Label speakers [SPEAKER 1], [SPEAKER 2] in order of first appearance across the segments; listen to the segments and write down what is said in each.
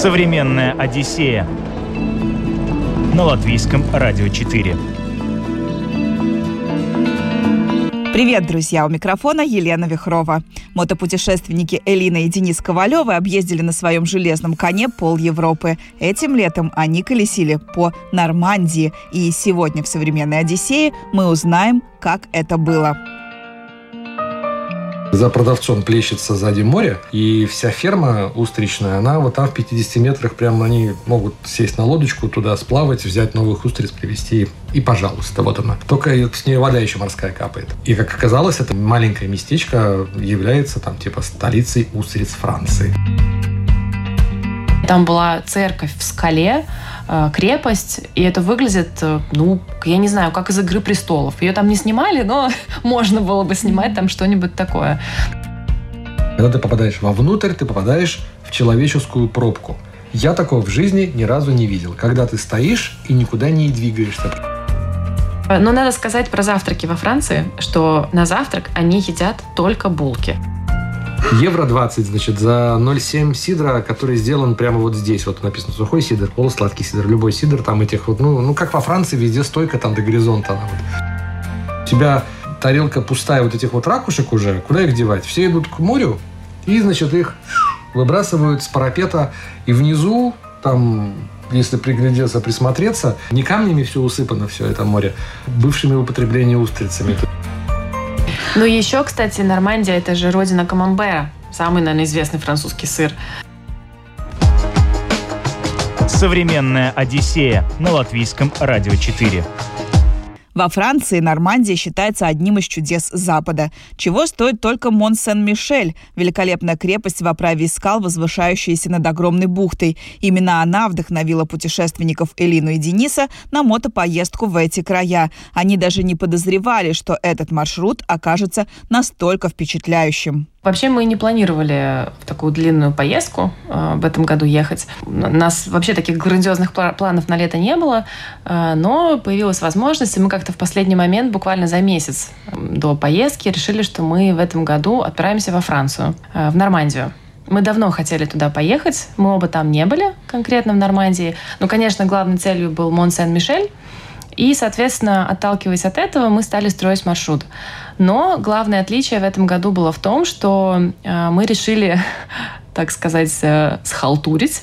[SPEAKER 1] Современная Одиссея на латвийском радио 4.
[SPEAKER 2] Привет, друзья! У микрофона Елена Вихрова. Мотопутешественники Элина и Денис Ковалевы объездили на своем железном коне пол Европы. Этим летом они колесили по Нормандии. И сегодня в «Современной Одиссее» мы узнаем, как это было.
[SPEAKER 3] За продавцом плещется сзади море, и вся ферма устричная, она вот там в 50 метрах прямо они могут сесть на лодочку, туда сплавать, взять новых устриц, привезти, и пожалуйста, вот она. Только с нее вода еще морская капает. И, как оказалось, это маленькое местечко является там типа столицей устриц Франции.
[SPEAKER 4] Там была церковь в скале, крепость, и это выглядит, э, ну, я не знаю, как из «Игры престолов». Ее там не снимали, но можно было бы снимать там что-нибудь такое.
[SPEAKER 3] Когда ты попадаешь вовнутрь, ты попадаешь в человеческую пробку. Я такого в жизни ни разу не видел. Когда ты стоишь и никуда не двигаешься.
[SPEAKER 4] Но надо сказать про завтраки во Франции, что на завтрак они едят только булки.
[SPEAKER 3] Евро 20, значит, за 0,7 сидра, который сделан прямо вот здесь. Вот написано сухой сидр, полусладкий сидр, любой сидр, там этих вот, ну, ну как во Франции, везде стойка там до горизонта. Она вот. У тебя тарелка пустая вот этих вот ракушек уже, куда их девать? Все идут к морю, и, значит, их выбрасывают с парапета, и внизу там если приглядеться, присмотреться, не камнями все усыпано, все это море, бывшими употребления устрицами.
[SPEAKER 4] Ну еще, кстати, Нормандия – это же родина камамбера. Самый, наверное, известный французский сыр.
[SPEAKER 1] Современная Одиссея на латвийском радио 4.
[SPEAKER 2] Во Франции Нормандия считается одним из чудес Запада, чего стоит только Мон-Сен-Мишель, великолепная крепость в оправе скал, возвышающаяся над огромной бухтой. Именно она вдохновила путешественников Элину и Дениса на мотопоездку в эти края. Они даже не подозревали, что этот маршрут окажется настолько впечатляющим.
[SPEAKER 4] Вообще мы не планировали в такую длинную поездку э, в этом году ехать. У нас вообще таких грандиозных планов на лето не было, э, но появилась возможность, и мы как-то в последний момент, буквально за месяц до поездки, решили, что мы в этом году отправимся во Францию, э, в Нормандию. Мы давно хотели туда поехать, мы оба там не были, конкретно в Нормандии. Но, конечно, главной целью был Мон-Сен-Мишель, и, соответственно, отталкиваясь от этого, мы стали строить маршрут. Но главное отличие в этом году было в том, что э, мы решили, так сказать, э, схалтурить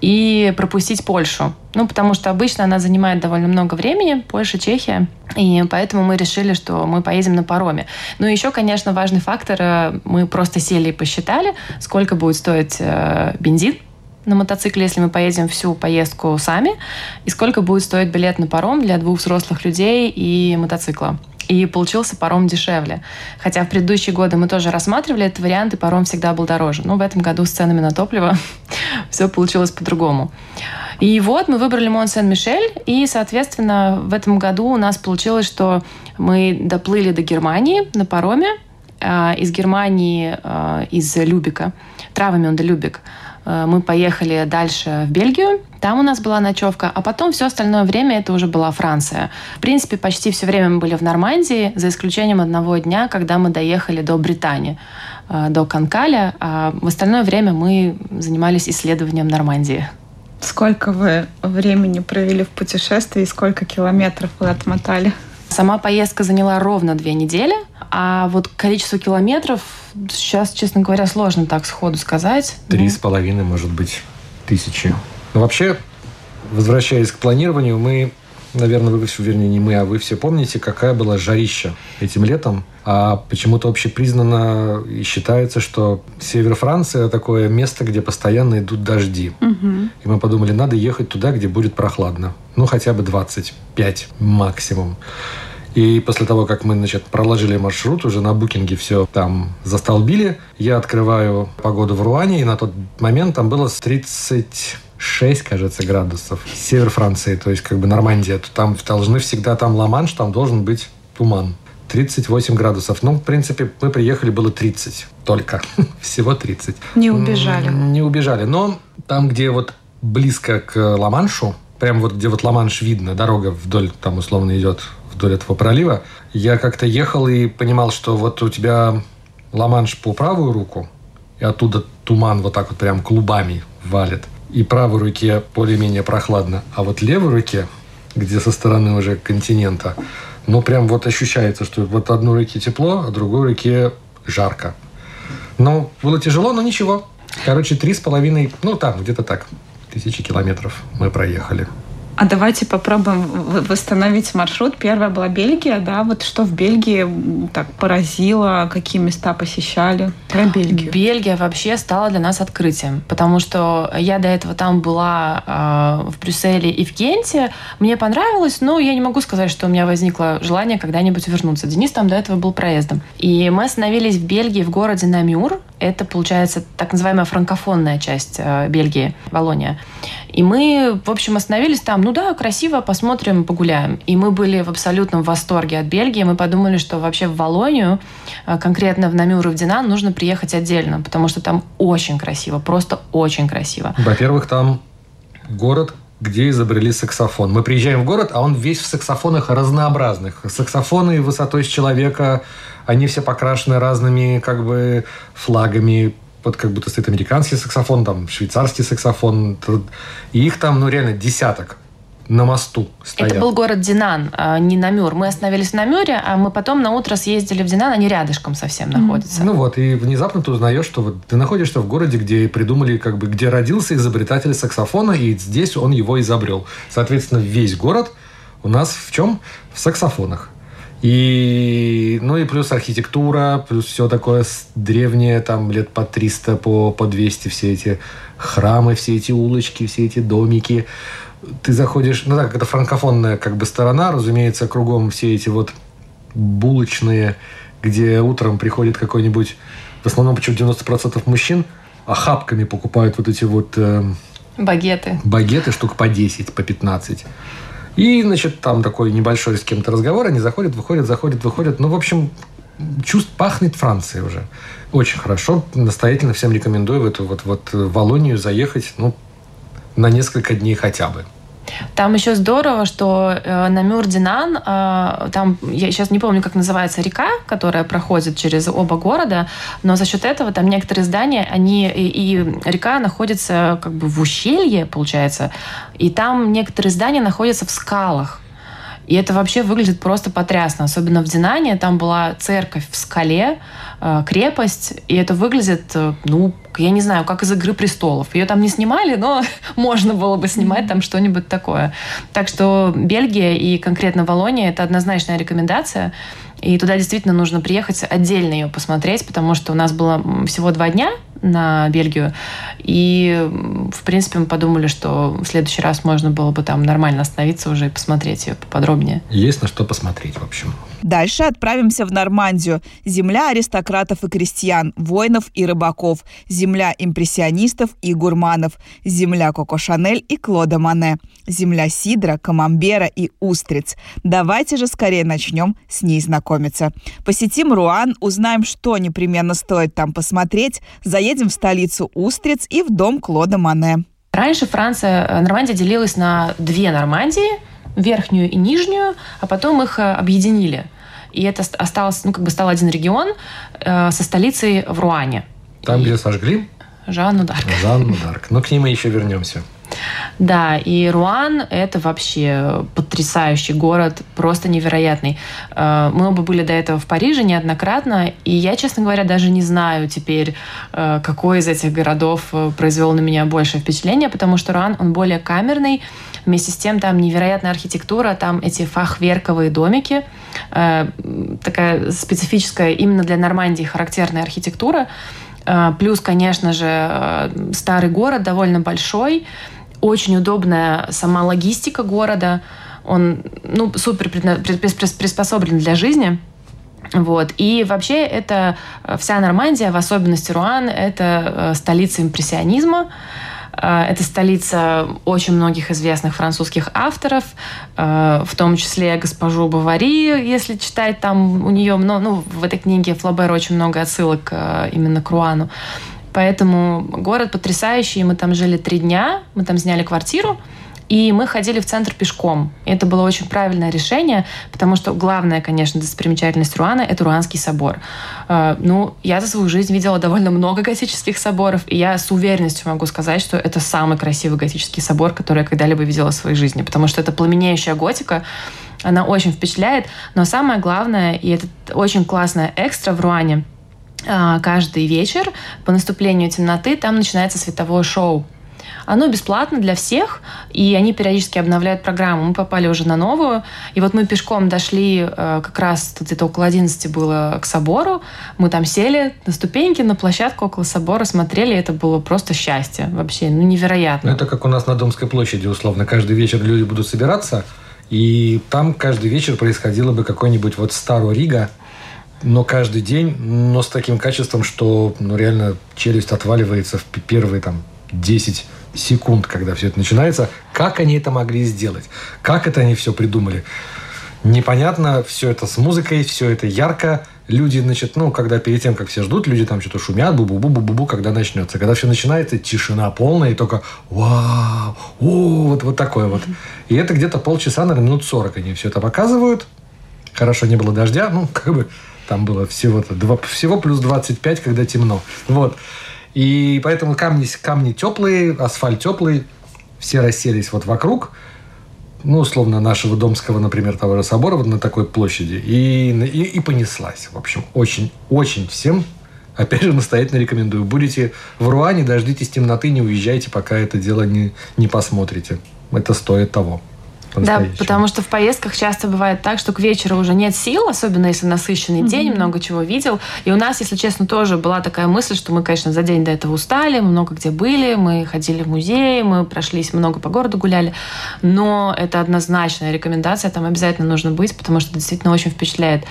[SPEAKER 4] и пропустить Польшу. Ну, потому что обычно она занимает довольно много времени, Польша, Чехия, и поэтому мы решили, что мы поедем на пароме. Ну, еще, конечно, важный фактор, э, мы просто сели и посчитали, сколько будет стоить бензин на мотоцикле, если мы поедем всю поездку сами, и сколько будет стоить билет на паром для двух взрослых людей и мотоцикла. И получился паром дешевле. Хотя в предыдущие годы мы тоже рассматривали этот вариант, и паром всегда был дороже. Но в этом году с ценами на топливо все получилось по-другому. И вот мы выбрали Мон Сен-Мишель, и, соответственно, в этом году у нас получилось, что мы доплыли до Германии на пароме, а, из Германии, а, из Любика, Травами до Любик. Э, мы поехали дальше в Бельгию, там у нас была ночевка, а потом все остальное время это уже была Франция. В принципе, почти все время мы были в Нормандии, за исключением одного дня, когда мы доехали до Британии, э, до Канкаля, а в остальное время мы занимались исследованием Нормандии.
[SPEAKER 5] Сколько вы времени провели в путешествии и сколько километров вы отмотали?
[SPEAKER 4] Сама поездка заняла ровно две недели, а вот количество километров сейчас, честно говоря, сложно так сходу сказать.
[SPEAKER 3] Три с половиной, может быть, тысячи. Но вообще, возвращаясь к планированию, мы наверное, вы все, вернее, не мы, а вы все помните, какая была жарища этим летом. А почему-то общепризнано и считается, что север Франции – такое место, где постоянно идут дожди. Угу. И мы подумали, надо ехать туда, где будет прохладно. Ну, хотя бы 25 максимум. И после того, как мы, значит, проложили маршрут, уже на букинге все там застолбили, я открываю погоду в Руане, и на тот момент там было 30 6, кажется, градусов. Север Франции, то есть как бы Нормандия. То там должны всегда, там Ла-Манш, там должен быть туман. 38 градусов. Ну, в принципе, мы приехали, было 30 только. Всего 30.
[SPEAKER 5] Не убежали.
[SPEAKER 3] Не убежали. Но там, где вот близко к Ла-Маншу, прям вот где вот Ла-Манш видно, дорога вдоль, там условно идет вдоль этого пролива, я как-то ехал и понимал, что вот у тебя Ла-Манш по правую руку, и оттуда туман вот так вот прям клубами валит. И правой руке более-менее прохладно, а вот левой руке, где со стороны уже континента, ну, прям вот ощущается, что вот одной руке тепло, а другой руке жарко. Ну, было тяжело, но ничего. Короче, три с половиной, ну, там, где-то так, тысячи километров мы проехали.
[SPEAKER 5] А давайте попробуем восстановить маршрут. Первая была Бельгия, да? Вот что в Бельгии так поразило, какие места посещали? Про Бельгию.
[SPEAKER 4] Бельгия вообще стала для нас открытием, потому что я до этого там была э, в Брюсселе и в Генте. Мне понравилось, но я не могу сказать, что у меня возникло желание когда-нибудь вернуться. Денис там до этого был проездом. И мы остановились в Бельгии, в городе Намюр. Это, получается, так называемая франкофонная часть э, Бельгии, Волония. И мы, в общем, остановились там. Ну да, красиво, посмотрим, погуляем. И мы были в абсолютном восторге от Бельгии. Мы подумали, что вообще в Волонию, э, конкретно в Намюр и в Динан, нужно приехать отдельно, потому что там очень красиво, просто очень красиво.
[SPEAKER 3] Во-первых, там город, где изобрели саксофон. Мы приезжаем в город, а он весь в саксофонах разнообразных. Саксофоны высотой с человека, они все покрашены разными как бы флагами, вот как будто стоит американский саксофон, там швейцарский саксофон, и их там, ну, реально десяток на мосту стоят.
[SPEAKER 4] Это был город Динан, а не Намюр. Мы остановились в Намюре, а мы потом на утро съездили в Динан, они рядышком совсем находятся.
[SPEAKER 3] Ну вот, и внезапно ты узнаешь, что вот ты находишься в городе, где придумали, как бы, где родился изобретатель саксофона, и здесь он его изобрел. Соответственно, весь город у нас в чем? В саксофонах. И, ну и плюс архитектура, плюс все такое древнее, там лет по 300, по, по 200, все эти храмы, все эти улочки, все эти домики. Ты заходишь, ну так, это франкофонная как бы сторона, разумеется, кругом все эти вот булочные, где утром приходит какой-нибудь, в основном почему 90% мужчин, а хапками покупают вот эти вот... Э,
[SPEAKER 4] багеты.
[SPEAKER 3] Багеты штук по 10, по 15. И, значит, там такой небольшой с кем-то разговор, они заходят, выходят, заходят, выходят. Ну, в общем, чувств пахнет Францией уже. Очень хорошо. Настоятельно всем рекомендую в эту вот, вот Волонию заехать, ну, на несколько дней хотя бы.
[SPEAKER 4] Там еще здорово, что э, на Мюрдинан, э, там, я сейчас не помню, как называется река, которая проходит через оба города, но за счет этого там некоторые здания, они, и, и река находится как бы в ущелье, получается, и там некоторые здания находятся в скалах. И это вообще выглядит просто потрясно. Особенно в Динане там была церковь в скале, э, крепость, и это выглядит, э, ну, я не знаю, как из «Игры престолов». Ее там не снимали, но можно было бы снимать там что-нибудь такое. Так что Бельгия и конкретно Волония – это однозначная рекомендация. И туда действительно нужно приехать, отдельно ее посмотреть, потому что у нас было всего два дня на Бельгию. И, в принципе, мы подумали, что в следующий раз можно было бы там нормально остановиться уже и посмотреть ее поподробнее.
[SPEAKER 3] Есть на что посмотреть, в общем.
[SPEAKER 2] Дальше отправимся в Нормандию. Земля аристократов и крестьян, воинов и рыбаков. Земля импрессионистов и гурманов. Земля Коко Шанель и Клода Мане. Земля сидра, камамбера и устриц. Давайте же скорее начнем с ней знакомиться. Посетим Руан, узнаем, что непременно стоит там посмотреть, заедем в столицу устриц и в дом Клода Мане.
[SPEAKER 4] Раньше Франция, э, Нормандия делилась на две Нормандии, верхнюю и нижнюю, а потом их э, объединили и это осталось, ну, как бы стал один регион э, со столицей в Руане.
[SPEAKER 3] Там, и... где сожгли?
[SPEAKER 4] Жанну Дарк.
[SPEAKER 3] Жанну Дарк. Но к ней мы еще вернемся.
[SPEAKER 4] Да, и Руан – это вообще потрясающий город, просто невероятный. Э, мы оба были до этого в Париже неоднократно, и я, честно говоря, даже не знаю теперь, э, какой из этих городов э, произвел на меня большее впечатление, потому что Руан, он более камерный, вместе с тем там невероятная архитектура, там эти фахверковые домики, такая специфическая именно для Нормандии характерная архитектура, Плюс, конечно же, старый город довольно большой, очень удобная сама логистика города. Он ну, супер приспособлен для жизни. Вот. И вообще это э, вся Нормандия, в особенности Руан, это э, столица импрессионизма. Э, это столица очень многих известных французских авторов, в том числе госпожу Бавари, если читать там у нее, ну, ну в этой книге Флобер очень много отсылок именно к Руану. Поэтому город потрясающий. Мы там жили три дня, мы там сняли квартиру. И мы ходили в центр пешком. Это было очень правильное решение, потому что главная, конечно, достопримечательность Руана – это Руанский собор. Э, ну, я за свою жизнь видела довольно много готических соборов, и я с уверенностью могу сказать, что это самый красивый готический собор, который я когда-либо видела в своей жизни, потому что это пламенеющая готика, она очень впечатляет, но самое главное, и это очень классная экстра в Руане, каждый вечер по наступлению темноты там начинается световое шоу. Оно бесплатно для всех, и они периодически обновляют программу. Мы попали уже на новую, и вот мы пешком дошли, э, как раз где-то около 11 было к собору, мы там сели на ступеньки, на площадку около собора, смотрели, это было просто счастье вообще, ну невероятно.
[SPEAKER 3] Это как у нас на Домской площади, условно, каждый вечер люди будут собираться, и там каждый вечер происходило бы какой-нибудь вот Старо Рига, но каждый день, но с таким качеством, что ну, реально челюсть отваливается в первые там 10 секунд, когда все это начинается. Как они это могли сделать? Как это они все придумали? Непонятно, все это с музыкой, все это ярко. Люди, значит, ну, когда перед тем, как все ждут, люди там что-то шумят, бу-бу-бу-бу-бу, когда начнется. Когда все начинается, тишина полная, и только вау, о, вот, вот такое вот. И это где-то полчаса, наверное, минут 40 они все это показывают. Хорошо, не было дождя, ну, как бы там было всего-то, два, всего плюс 25, когда темно. Вот. И поэтому камни, камни теплые, асфальт теплый, все расселись вот вокруг, ну, условно, нашего Домского, например, того же собора, вот на такой площади, и, и, и понеслась. В общем, очень, очень всем, опять же, настоятельно рекомендую. Будете в Руане, дождитесь темноты, не уезжайте, пока это дело не, не посмотрите. Это стоит того.
[SPEAKER 4] Да, потому что в поездках часто бывает так, что к вечеру уже нет сил, особенно если насыщенный mm-hmm. день, много чего видел. И у нас, если честно, тоже была такая мысль, что мы, конечно, за день до этого устали, много где были, мы ходили в музей, мы прошлись много по городу гуляли, но это однозначная рекомендация, там обязательно нужно быть, потому что действительно очень впечатляет.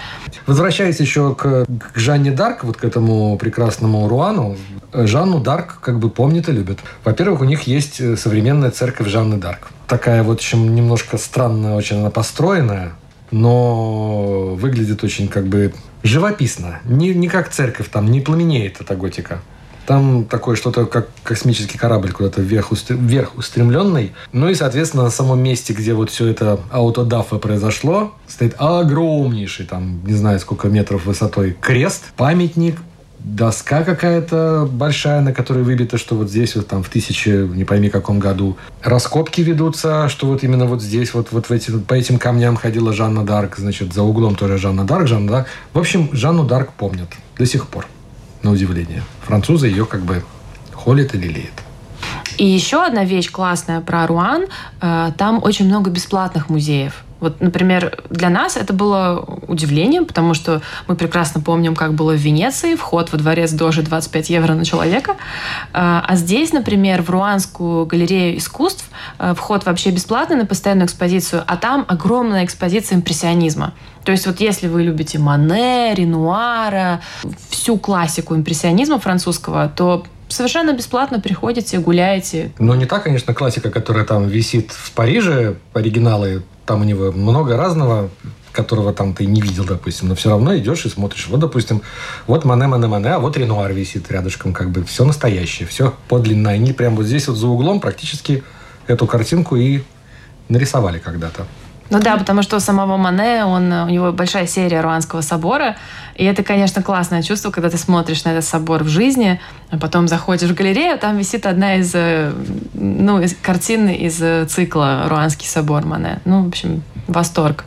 [SPEAKER 3] Возвращаясь еще к, к Жанне Дарк, вот к этому прекрасному Руану, Жанну Дарк как бы помнит и любит. Во-первых, у них есть э, современная церковь Жанны Дарк. Такая вот, чем немножко странная, очень она построенная, но выглядит очень как бы живописно. Не, не как церковь, там не пламенеет эта готика. Там такое что-то, как космический корабль куда-то вверх, вверх устремленный. Ну и, соответственно, на самом месте, где вот все это аутодафа произошло, стоит огромнейший, там, не знаю, сколько метров высотой крест, памятник доска какая-то большая, на которой выбито, что вот здесь вот там в тысяче, не пойми каком году. Раскопки ведутся, что вот именно вот здесь, вот, вот в эти, по этим камням ходила Жанна Дарк, значит, за углом тоже Жанна Дарк, Жанна Дарк. В общем, Жанну Дарк помнят до сих пор, на удивление. Французы ее как бы холят и лелеют.
[SPEAKER 4] И еще одна вещь классная про Руан. Э, там очень много бесплатных музеев. Вот, например, для нас это было удивлением, потому что мы прекрасно помним, как было в Венеции, вход во дворец Дожи 25 евро на человека. А, а здесь, например, в Руанскую галерею искусств э, вход вообще бесплатный на постоянную экспозицию, а там огромная экспозиция импрессионизма. То есть вот если вы любите Мане, Ренуара, всю классику импрессионизма французского, то совершенно бесплатно приходите, гуляете.
[SPEAKER 3] Ну, не та, конечно, классика, которая там висит в Париже, оригиналы там у него много разного, которого там ты не видел, допустим, но все равно идешь и смотришь. Вот, допустим, вот Мане, Мане, Мане, а вот Ренуар висит рядышком, как бы все настоящее, все подлинно. Они прямо вот здесь вот за углом практически эту картинку и нарисовали когда-то.
[SPEAKER 4] Ну да, потому что у самого Мане, он, у него большая серия Руанского собора, и это, конечно, классное чувство, когда ты смотришь на этот собор в жизни, а потом заходишь в галерею, там висит одна из, э, ну, из картин из э, цикла Руанский собор Мане. Ну, в общем, восторг.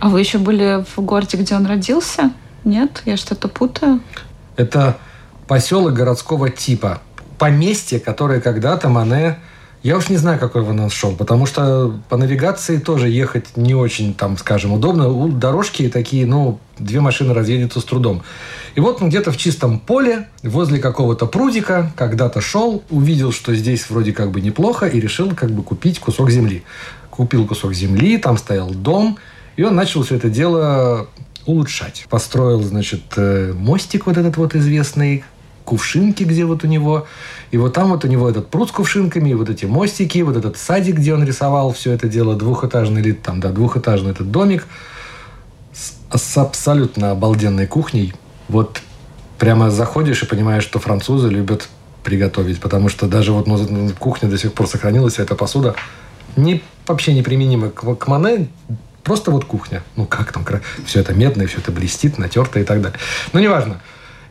[SPEAKER 5] А вы еще были в городе, где он родился? Нет? Я что-то путаю?
[SPEAKER 3] Это поселок городского типа. Поместье, которое когда-то Мане я уж не знаю, какой он шел, потому что по навигации тоже ехать не очень, там, скажем, удобно. Дорожки такие, ну, две машины разъедутся с трудом. И вот он где-то в чистом поле, возле какого-то прудика, когда-то шел, увидел, что здесь вроде как бы неплохо, и решил как бы купить кусок земли. Купил кусок земли, там стоял дом, и он начал все это дело улучшать. Построил, значит, э, мостик вот этот вот известный, кувшинки, где вот у него. И вот там вот у него этот пруд с кувшинками, и вот эти мостики, вот этот садик, где он рисовал все это дело, двухэтажный или там, да, двухэтажный этот домик с, с абсолютно обалденной кухней. Вот прямо заходишь и понимаешь, что французы любят приготовить, потому что даже вот ну, кухня до сих пор сохранилась, а эта посуда не, вообще неприменимо к, к Мане, просто вот кухня. Ну, как там, все это медное, все это блестит, натерто и так далее. Ну, неважно.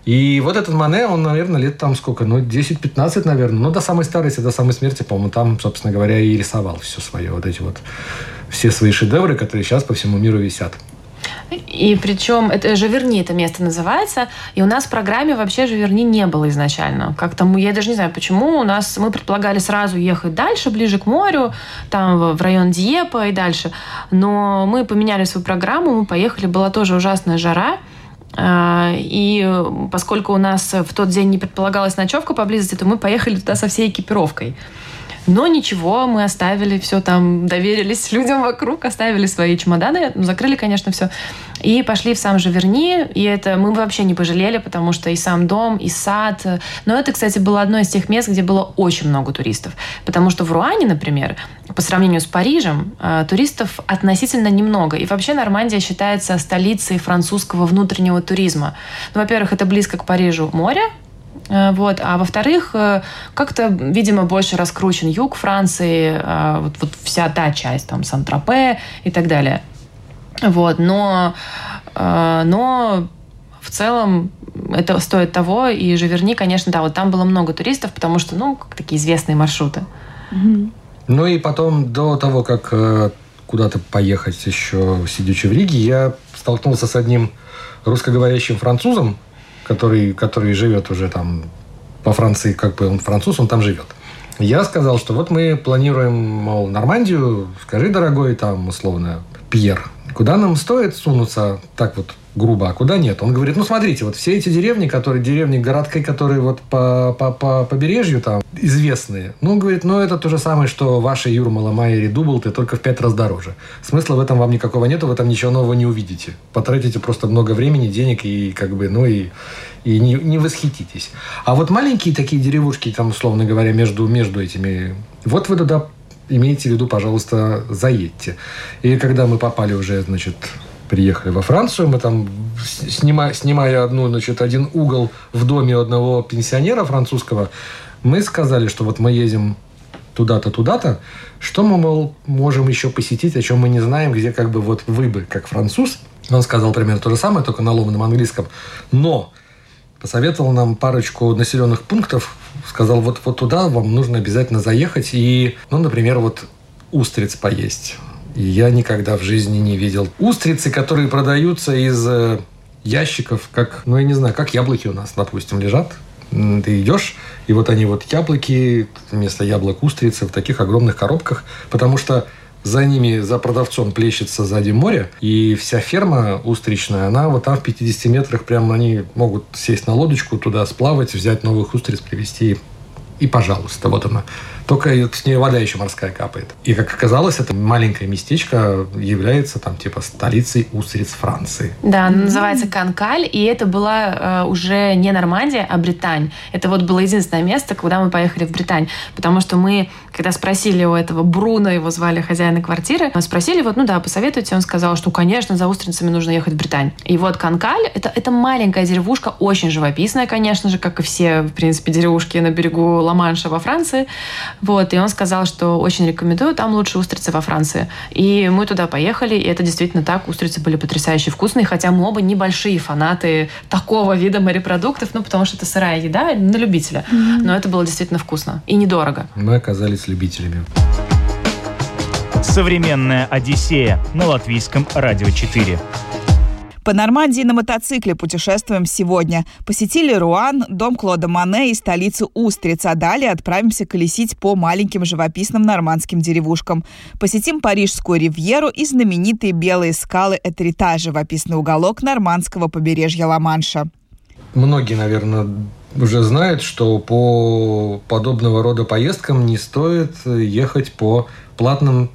[SPEAKER 3] И вот этот Мане, он, наверное, лет там сколько, ну, 10-15, наверное. Ну, до самой старости, до самой смерти, по-моему, там, собственно говоря, и рисовал все свое, вот эти вот, все свои шедевры, которые сейчас по всему миру висят.
[SPEAKER 4] И причем это Живерни это место называется, и у нас в программе вообще Живерни не было изначально. Как-то мы, я даже не знаю, почему у нас мы предполагали сразу ехать дальше, ближе к морю, там в район Диепа и дальше. Но мы поменяли свою программу, мы поехали, была тоже ужасная жара. А, и поскольку у нас в тот день не предполагалась ночевка поблизости, то мы поехали туда со всей экипировкой. Но ничего, мы оставили все там, доверились людям вокруг, оставили свои чемоданы, закрыли, конечно, все. И пошли в сам Живерни, и это мы вообще не пожалели, потому что и сам дом, и сад. Но это, кстати, было одно из тех мест, где было очень много туристов. Потому что в Руане, например, по сравнению с Парижем, э, туристов относительно немного. И вообще Нормандия считается столицей французского внутреннего туризма. Ну, во-первых, это близко к Парижу море, вот. А во-вторых, э, как-то, видимо, больше раскручен юг Франции, э, вот, вот вся та часть, там, Сан-Тропе и так далее. Вот. Но, но в целом это стоит того, и Живерни, конечно, да, вот там было много туристов, потому что, ну, такие известные маршруты.
[SPEAKER 3] Ну и потом, до того, как куда-то поехать еще, сидячи в Риге, я столкнулся с одним русскоговорящим французом, который, который живет уже там по Франции, как бы он француз, он там живет. Я сказал, что вот мы планируем, мол, Нормандию, скажи, дорогой, там, условно, Пьер, куда нам стоит сунуться так вот грубо, а куда нет. Он говорит, ну смотрите, вот все эти деревни, которые деревни городки, которые вот по, по, по побережью там известные, ну, говорит, ну это то же самое, что ваши Юрмала, Майери, Дублты, только в пять раз дороже. Смысла в этом вам никакого нету, вы там ничего нового не увидите. Потратите просто много времени, денег и как бы, ну и и не, не восхититесь. А вот маленькие такие деревушки, там, условно говоря, между, между этими, вот вы туда имейте в виду, пожалуйста, заедьте. И когда мы попали уже, значит, приехали во Францию, мы там, снимая, снимая одну, значит, один угол в доме одного пенсионера французского, мы сказали, что вот мы едем туда-то, туда-то, что мы, мол, можем еще посетить, о чем мы не знаем, где как бы вот вы бы, как француз, он сказал примерно то же самое, только на ломаном английском, но посоветовал нам парочку населенных пунктов, сказал, вот, вот туда вам нужно обязательно заехать и, ну, например, вот устриц поесть. Я никогда в жизни не видел устрицы, которые продаются из э, ящиков, как, ну, я не знаю, как яблоки у нас, допустим, лежат. Ты идешь, и вот они вот яблоки, вместо яблок устрицы в таких огромных коробках, потому что за ними, за продавцом плещется сзади море, и вся ферма устричная, она вот там в 50 метрах прямо они могут сесть на лодочку, туда сплавать, взять новых устриц, привезти и пожалуйста, вот она. Только с нее вода еще морская капает. И, как оказалось, это маленькое местечко является там типа столицей устриц Франции.
[SPEAKER 4] Да, она называется Канкаль, и это была э, уже не Нормандия, а Британь. Это вот было единственное место, куда мы поехали в Британь. Потому что мы, когда спросили у этого Бруно, его звали хозяина квартиры, мы спросили, вот, ну да, посоветуйте, он сказал, что, конечно, за устрицами нужно ехать в Британь. И вот Канкаль, это, это маленькая деревушка, очень живописная, конечно же, как и все, в принципе, деревушки на берегу Ла-Манша во Франции. Вот, и он сказал, что очень рекомендую, там лучше устрицы во Франции. И мы туда поехали, и это действительно так, устрицы были потрясающе вкусные, хотя мы оба небольшие фанаты такого вида морепродуктов, ну, потому что это сырая еда на любителя. Mm-hmm. Но это было действительно вкусно и недорого.
[SPEAKER 3] Мы оказались любителями.
[SPEAKER 1] Современная Одиссея на латвийском радио 4.
[SPEAKER 2] По Нормандии на мотоцикле путешествуем сегодня. Посетили Руан, дом Клода Мане и столицу Устриц, а далее отправимся колесить по маленьким живописным нормандским деревушкам. Посетим Парижскую ривьеру и знаменитые белые скалы Этрита, живописный уголок нормандского побережья Ла-Манша.
[SPEAKER 3] Многие, наверное, уже знают, что по подобного рода поездкам не стоит ехать по платным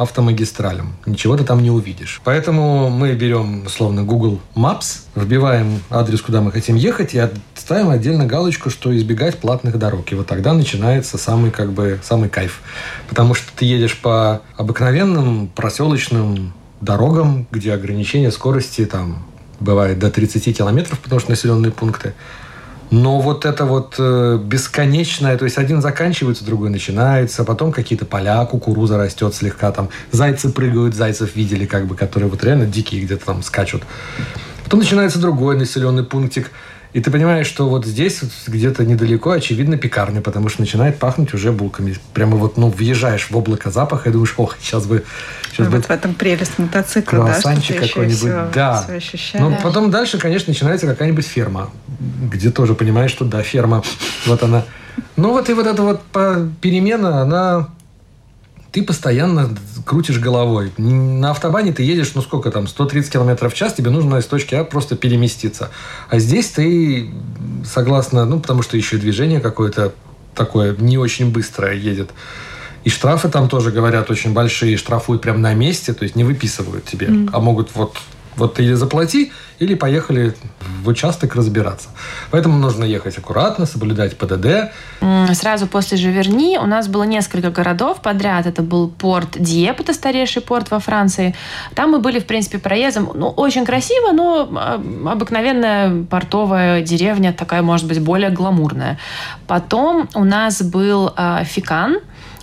[SPEAKER 3] автомагистралям. Ничего ты там не увидишь. Поэтому мы берем, условно, Google Maps, вбиваем адрес, куда мы хотим ехать, и ставим отдельно галочку, что избегать платных дорог. И вот тогда начинается самый, как бы, самый кайф. Потому что ты едешь по обыкновенным проселочным дорогам, где ограничение скорости там бывает до 30 километров, потому что населенные пункты. Но вот это вот э, бесконечное, то есть один заканчивается, другой начинается, потом какие-то поля, кукуруза растет слегка, там зайцы прыгают, зайцев видели, как бы, которые вот реально дикие где-то там скачут. Потом начинается другой населенный пунктик – и ты понимаешь, что вот здесь вот где-то недалеко, очевидно, пекарня, потому что начинает пахнуть уже булками. Прямо вот, ну, въезжаешь в облако запаха и думаешь, ох, сейчас бы... Сейчас
[SPEAKER 5] вот бы в этом прелесть мотоцикла,
[SPEAKER 3] да, какой-нибудь, все, да. Все ну, потом дальше, конечно, начинается какая-нибудь ферма, где тоже понимаешь, что да, ферма, вот она. Ну, вот и вот эта вот перемена, она ты постоянно крутишь головой. На автобане ты едешь, ну сколько там, 130 км в час, тебе нужно из точки А просто переместиться. А здесь ты, согласно, ну потому что еще движение какое-то такое не очень быстрое едет. И штрафы там тоже, говорят, очень большие. Штрафуют прямо на месте, то есть не выписывают тебе, mm. а могут вот вот или заплати, или поехали в участок разбираться. Поэтому нужно ехать аккуратно, соблюдать ПДД.
[SPEAKER 4] Сразу после Живерни у нас было несколько городов подряд. Это был порт Диеп, это старейший порт во Франции. Там мы были, в принципе, проездом. Ну, очень красиво, но а, обыкновенная портовая деревня, такая, может быть, более гламурная. Потом у нас был э, Фикан,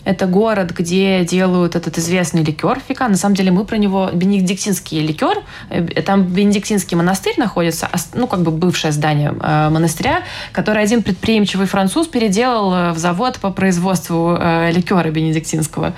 [SPEAKER 4] это город, где делают этот известный ликер фика. На самом деле мы про него, бенедиктинский ликер, э, там бенедиктинский монастырь находится, ну, как бы бывшее здание э, монастыря, который один предприимчивый француз переделал э, в завод по производству ликера бенедиктинского.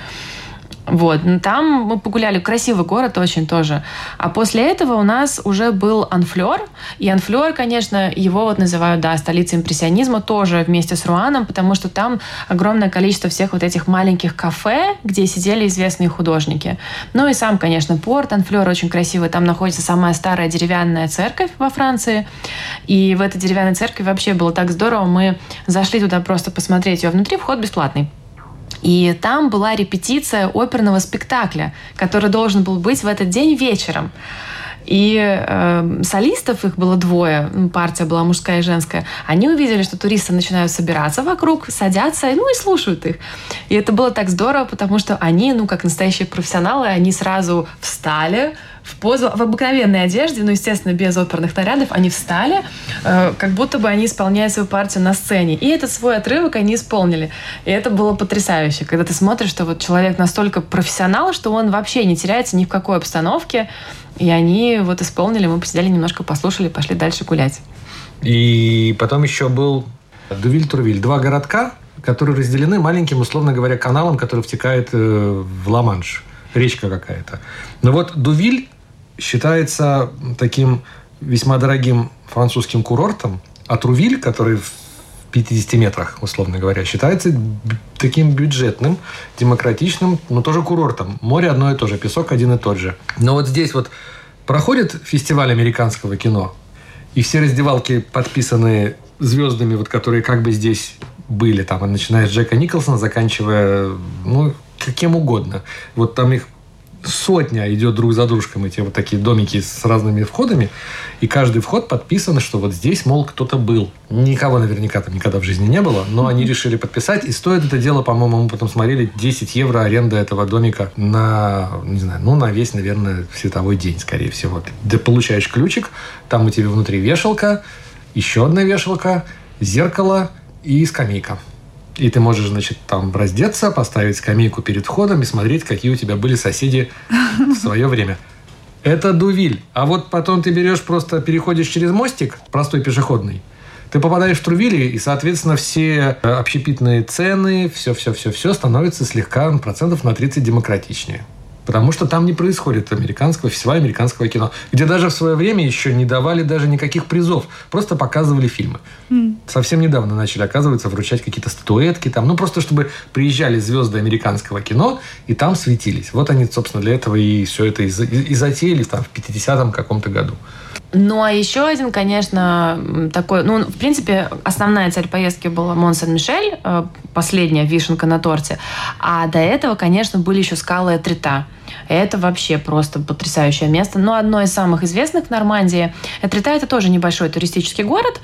[SPEAKER 4] Вот. Там мы погуляли. Красивый город очень тоже. А после этого у нас уже был Анфлер. И Анфлер, конечно, его вот называют, да, столицей импрессионизма тоже вместе с Руаном, потому что там огромное количество всех вот этих маленьких кафе, где сидели известные художники. Ну и сам, конечно, порт Анфлер очень красивый. Там находится самая старая деревянная церковь во Франции. И в этой деревянной церкви вообще было так здорово. Мы зашли туда просто посмотреть ее внутри. Вход бесплатный. И там была репетиция оперного спектакля, который должен был быть в этот день вечером. И э, солистов их было двое, партия была мужская и женская. Они увидели, что туристы начинают собираться вокруг, садятся, ну и слушают их. И это было так здорово, потому что они, ну как настоящие профессионалы, они сразу встали, в позу, в обыкновенной одежде, ну, естественно, без оперных нарядов, они встали, э, как будто бы они исполняют свою партию на сцене. И этот свой отрывок они исполнили. И это было потрясающе, когда ты смотришь, что вот человек настолько профессионал, что он вообще не теряется ни в какой обстановке. И они вот исполнили, мы посидели немножко, послушали, пошли дальше гулять.
[SPEAKER 3] И потом еще был Дувиль-Турвиль. Два городка, которые разделены маленьким, условно говоря, каналом, который втекает э, в Ла-Манш. Речка какая-то. Но вот Дувиль считается таким весьма дорогим французским курортом, а Трувиль, который в 50 метрах, условно говоря, считается таким бюджетным, демократичным, но тоже курортом. Море одно и то же, песок один и тот же. Но вот здесь вот проходит фестиваль американского кино, и все раздевалки подписаны звездами, вот, которые как бы здесь были, там, начиная с Джека Николсона, заканчивая, ну, каким угодно. Вот там их сотня идет друг за дружком, эти вот такие домики с разными входами, и каждый вход подписан, что вот здесь, мол, кто-то был. Никого наверняка там никогда в жизни не было, но они решили подписать, и стоит это дело, по-моему, мы потом смотрели, 10 евро аренда этого домика на, не знаю, ну, на весь, наверное, световой день, скорее всего. Ты получаешь ключик, там у тебя внутри вешалка, еще одна вешалка, зеркало и скамейка. И ты можешь, значит, там раздеться, поставить скамейку перед входом и смотреть, какие у тебя были соседи в свое время. Это Дувиль. А вот потом ты берешь, просто переходишь через мостик, простой пешеходный, ты попадаешь в Трувили, и, соответственно, все э, общепитные цены, все-все-все-все становится слегка процентов на 30 демократичнее. Потому что там не происходит американского фестиваля американского кино, где даже в свое время еще не давали даже никаких призов, просто показывали фильмы. Mm. Совсем недавно начали, оказывается, вручать какие-то статуэтки там, ну просто чтобы приезжали звезды американского кино и там светились. Вот они, собственно, для этого и все это и, и затеяли там в 50-м каком-то году.
[SPEAKER 4] Ну, а еще один, конечно, такой... Ну, в принципе, основная цель поездки была Мон-Сен-Мишель, э, последняя вишенка на торте. А до этого, конечно, были еще скалы Трита. Это вообще просто потрясающее место. Но одно из самых известных в Нормандии. Этрита – это тоже небольшой туристический город,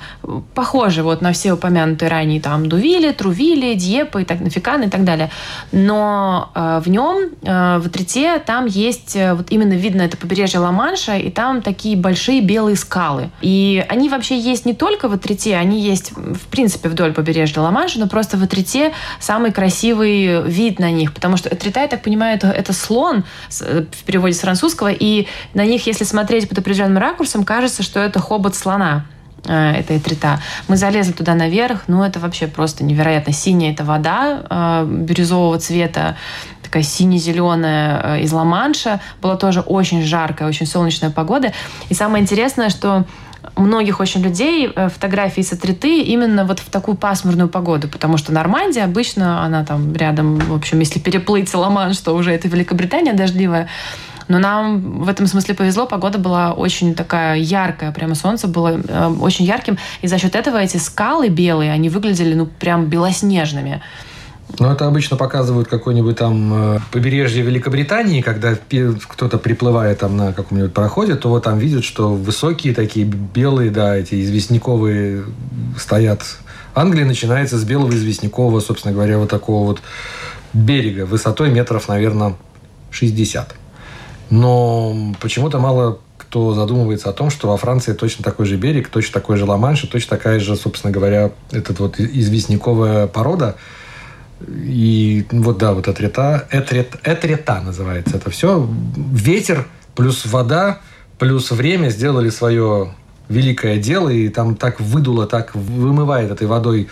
[SPEAKER 4] похожий вот на все упомянутые ранее там Дувили, Трувили, Дьепы, и так, Нафикан и так далее. Но э, в нем, э, в Этрите, там есть, э, вот именно видно это побережье Ла-Манша, и там такие большие белые скалы. И они вообще есть не только в Этрите, они есть, в принципе, вдоль побережья Ла-Манша, но просто в Этрите самый красивый вид на них, потому что Этрита, я так понимаю, это, это слон, в переводе с французского, и на них, если смотреть под определенным ракурсом, кажется, что это хобот слона э, этой трита. Мы залезли туда наверх, ну это вообще просто невероятно. Синяя это вода э, бирюзового цвета, такая сине-зеленая из Ла-Манша. Была тоже очень жаркая, очень солнечная погода. И самое интересное, что многих очень людей э, фотографии с Атриты именно вот в такую пасмурную погоду, потому что Нормандия обычно, она там рядом, в общем, если переплыть Ла-Ман, что уже это Великобритания дождливая, но нам в этом смысле повезло, погода была очень такая яркая, прямо солнце было э, очень ярким, и за счет этого эти скалы белые, они выглядели ну прям белоснежными.
[SPEAKER 3] Ну, это обычно показывают какое-нибудь там э, побережье Великобритании, когда кто-то приплывает там на каком-нибудь пароходе, то вот там видят, что высокие такие белые, да, эти известняковые стоят. Англия начинается с белого известнякового, собственно говоря, вот такого вот берега высотой метров, наверное, 60. Но почему-то мало кто задумывается о том, что во Франции точно такой же берег, точно такой же Ла-Манш, точно такая же, собственно говоря, этот вот известняковая порода – и вот да, вот этрета, этрет, этрета называется это все. Ветер плюс вода плюс время сделали свое великое дело, и там так выдуло, так вымывает этой водой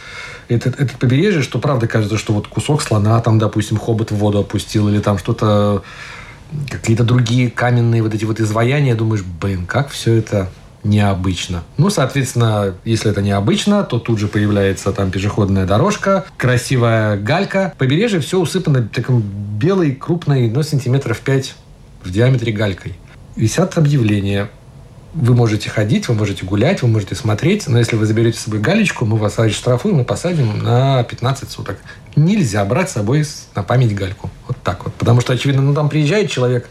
[SPEAKER 3] этот, этот побережье, что правда кажется, что вот кусок слона там, допустим, хобот в воду опустил, или там что-то, какие-то другие каменные вот эти вот изваяния, думаешь, блин, как все это необычно. Ну, соответственно, если это необычно, то тут же появляется там пешеходная дорожка, красивая галька. Побережье все усыпано таким белой, крупной, ну, сантиметров 5 в диаметре галькой. Висят объявления. Вы можете ходить, вы можете гулять, вы можете смотреть, но если вы заберете с собой галечку, мы вас штрафуем и посадим на 15 суток. Нельзя брать с собой на память гальку. Вот так вот. Потому что, очевидно, ну, там приезжает человек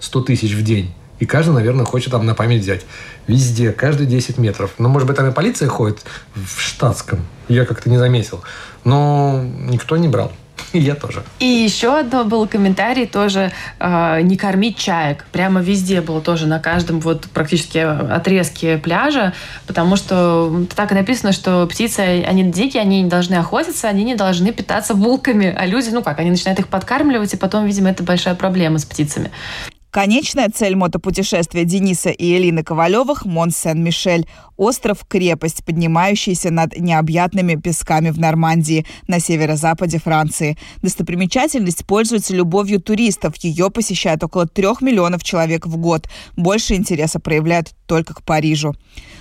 [SPEAKER 3] 100 тысяч в день, и каждый, наверное, хочет там на память взять. Везде, каждые 10 метров. Ну, может быть, там и полиция ходит в штатском. Я как-то не заметил. Но никто не брал. И я тоже.
[SPEAKER 4] И еще одно был комментарий тоже э, не кормить чаек. Прямо везде было тоже на каждом вот практически отрезке пляжа, потому что так и написано, что птицы, они дикие, они не должны охотиться, они не должны питаться булками, а люди, ну как, они начинают их подкармливать, и потом, видимо, это большая проблема с птицами.
[SPEAKER 2] Конечная цель мотопутешествия Дениса и Элины Ковалевых – Мон-Сен-Мишель – остров-крепость, поднимающийся над необъятными песками в Нормандии на северо-западе Франции. Достопримечательность пользуется любовью туристов. Ее посещают около трех миллионов человек в год. Больше интереса проявляют только к Парижу.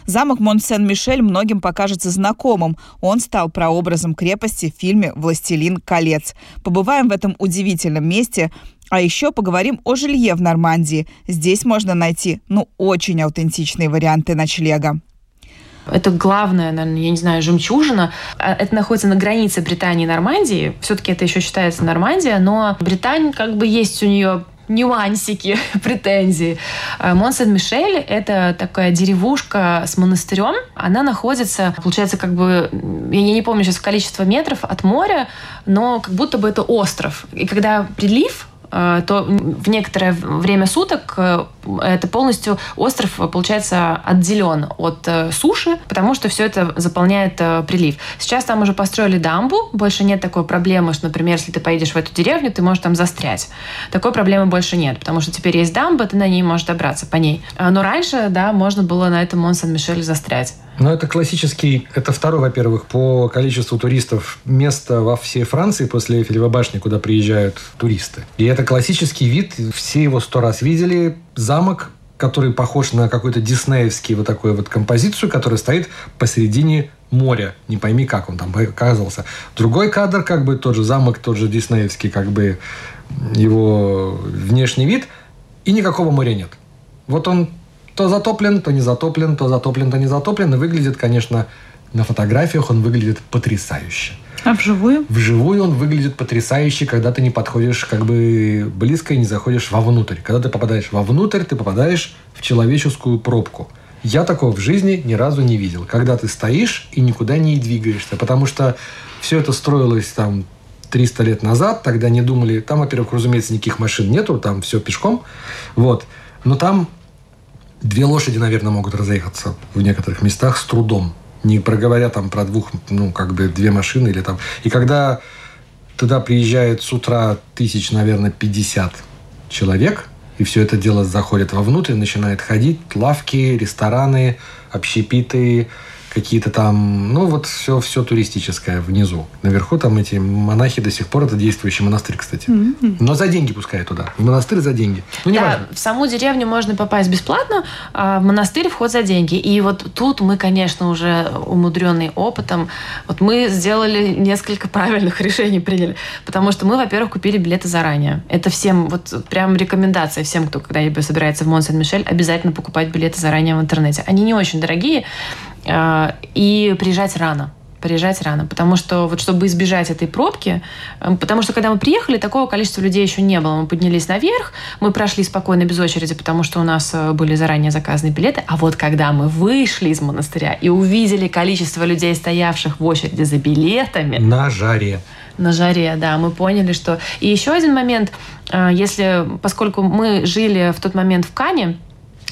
[SPEAKER 2] Замок Мон-Сен-Мишель многим покажется знакомым. Он стал прообразом крепости в фильме «Властелин колец». Побываем в этом удивительном месте – а еще поговорим о жилье в Нормандии. Здесь можно найти, ну, очень аутентичные варианты ночлега.
[SPEAKER 4] Это главное, наверное, я не знаю, жемчужина. А, это находится на границе Британии и Нормандии. Все-таки это еще считается Нормандия, но Британия как бы есть у нее нюансики, претензии. А, Монсен-Мишель — это такая деревушка с монастырем. Она находится, получается, как бы, я не помню сейчас количество метров от моря, но как будто бы это остров. И когда прилив, то в некоторое время суток э, это полностью остров, получается, отделен от э, суши, потому что все это заполняет прилив. Сейчас там уже построили дамбу, больше нет такой проблемы, что, например, если ты поедешь в эту деревню, ты можешь там застрять. Такой проблемы больше нет, потому что теперь есть дамба, ты на ней можешь добраться по ней. Но раньше, да, можно было на этом Мон-Сан-Мишель застрять.
[SPEAKER 3] Ну, это классический, это второй, во-первых, по количеству туристов место во всей Франции после Эйфелевой башни, куда приезжают туристы. И это классический вид, все его сто раз видели. Замок, который похож на какой-то диснеевский вот такую вот композицию, которая стоит посередине моря. Не пойми, как он там оказался. Другой кадр, как бы тот же замок, тот же диснеевский, как бы его внешний вид, и никакого моря нет. Вот он то затоплен, то не затоплен, то затоплен, то не затоплен. И выглядит, конечно, на фотографиях он выглядит потрясающе.
[SPEAKER 5] А вживую?
[SPEAKER 3] Вживую он выглядит потрясающе, когда ты не подходишь как бы близко и не заходишь вовнутрь. Когда ты попадаешь вовнутрь, ты попадаешь в человеческую пробку. Я такого в жизни ни разу не видел. Когда ты стоишь и никуда не двигаешься. Потому что все это строилось там 300 лет назад. Тогда не думали... Там, во-первых, разумеется, никаких машин нету. Там все пешком. Вот. Но там две лошади, наверное, могут разъехаться в некоторых местах с трудом. Не проговоря там про двух, ну, как бы две машины или там. И когда туда приезжает с утра тысяч, наверное, 50 человек, и все это дело заходит вовнутрь, начинает ходить, лавки, рестораны, общепиты, какие-то там, ну вот все, все туристическое внизу. Наверху там эти монахи до сих пор, это действующий монастырь, кстати. Mm-hmm. Но за деньги пускай туда. В монастырь за деньги.
[SPEAKER 4] Ну, не да, важно. в саму деревню можно попасть бесплатно, а в монастырь вход за деньги. И вот тут мы, конечно, уже умудренные опытом, вот мы сделали несколько правильных решений, приняли. Потому что мы, во-первых, купили билеты заранее. Это всем, вот прям рекомендация всем, кто когда-либо собирается в Мон-Сен-Мишель, обязательно покупать билеты заранее в интернете. Они не очень дорогие, и приезжать рано приезжать рано, потому что вот чтобы избежать этой пробки, э, потому что когда мы приехали, такого количества людей еще не было. Мы поднялись наверх, мы прошли спокойно без очереди, потому что у нас э, были заранее заказаны билеты. А вот когда мы вышли из монастыря и увидели количество людей, стоявших в очереди за билетами...
[SPEAKER 3] На жаре
[SPEAKER 4] на жаре, да, мы поняли, что... И еще один момент, если, поскольку мы жили в тот момент в Кане,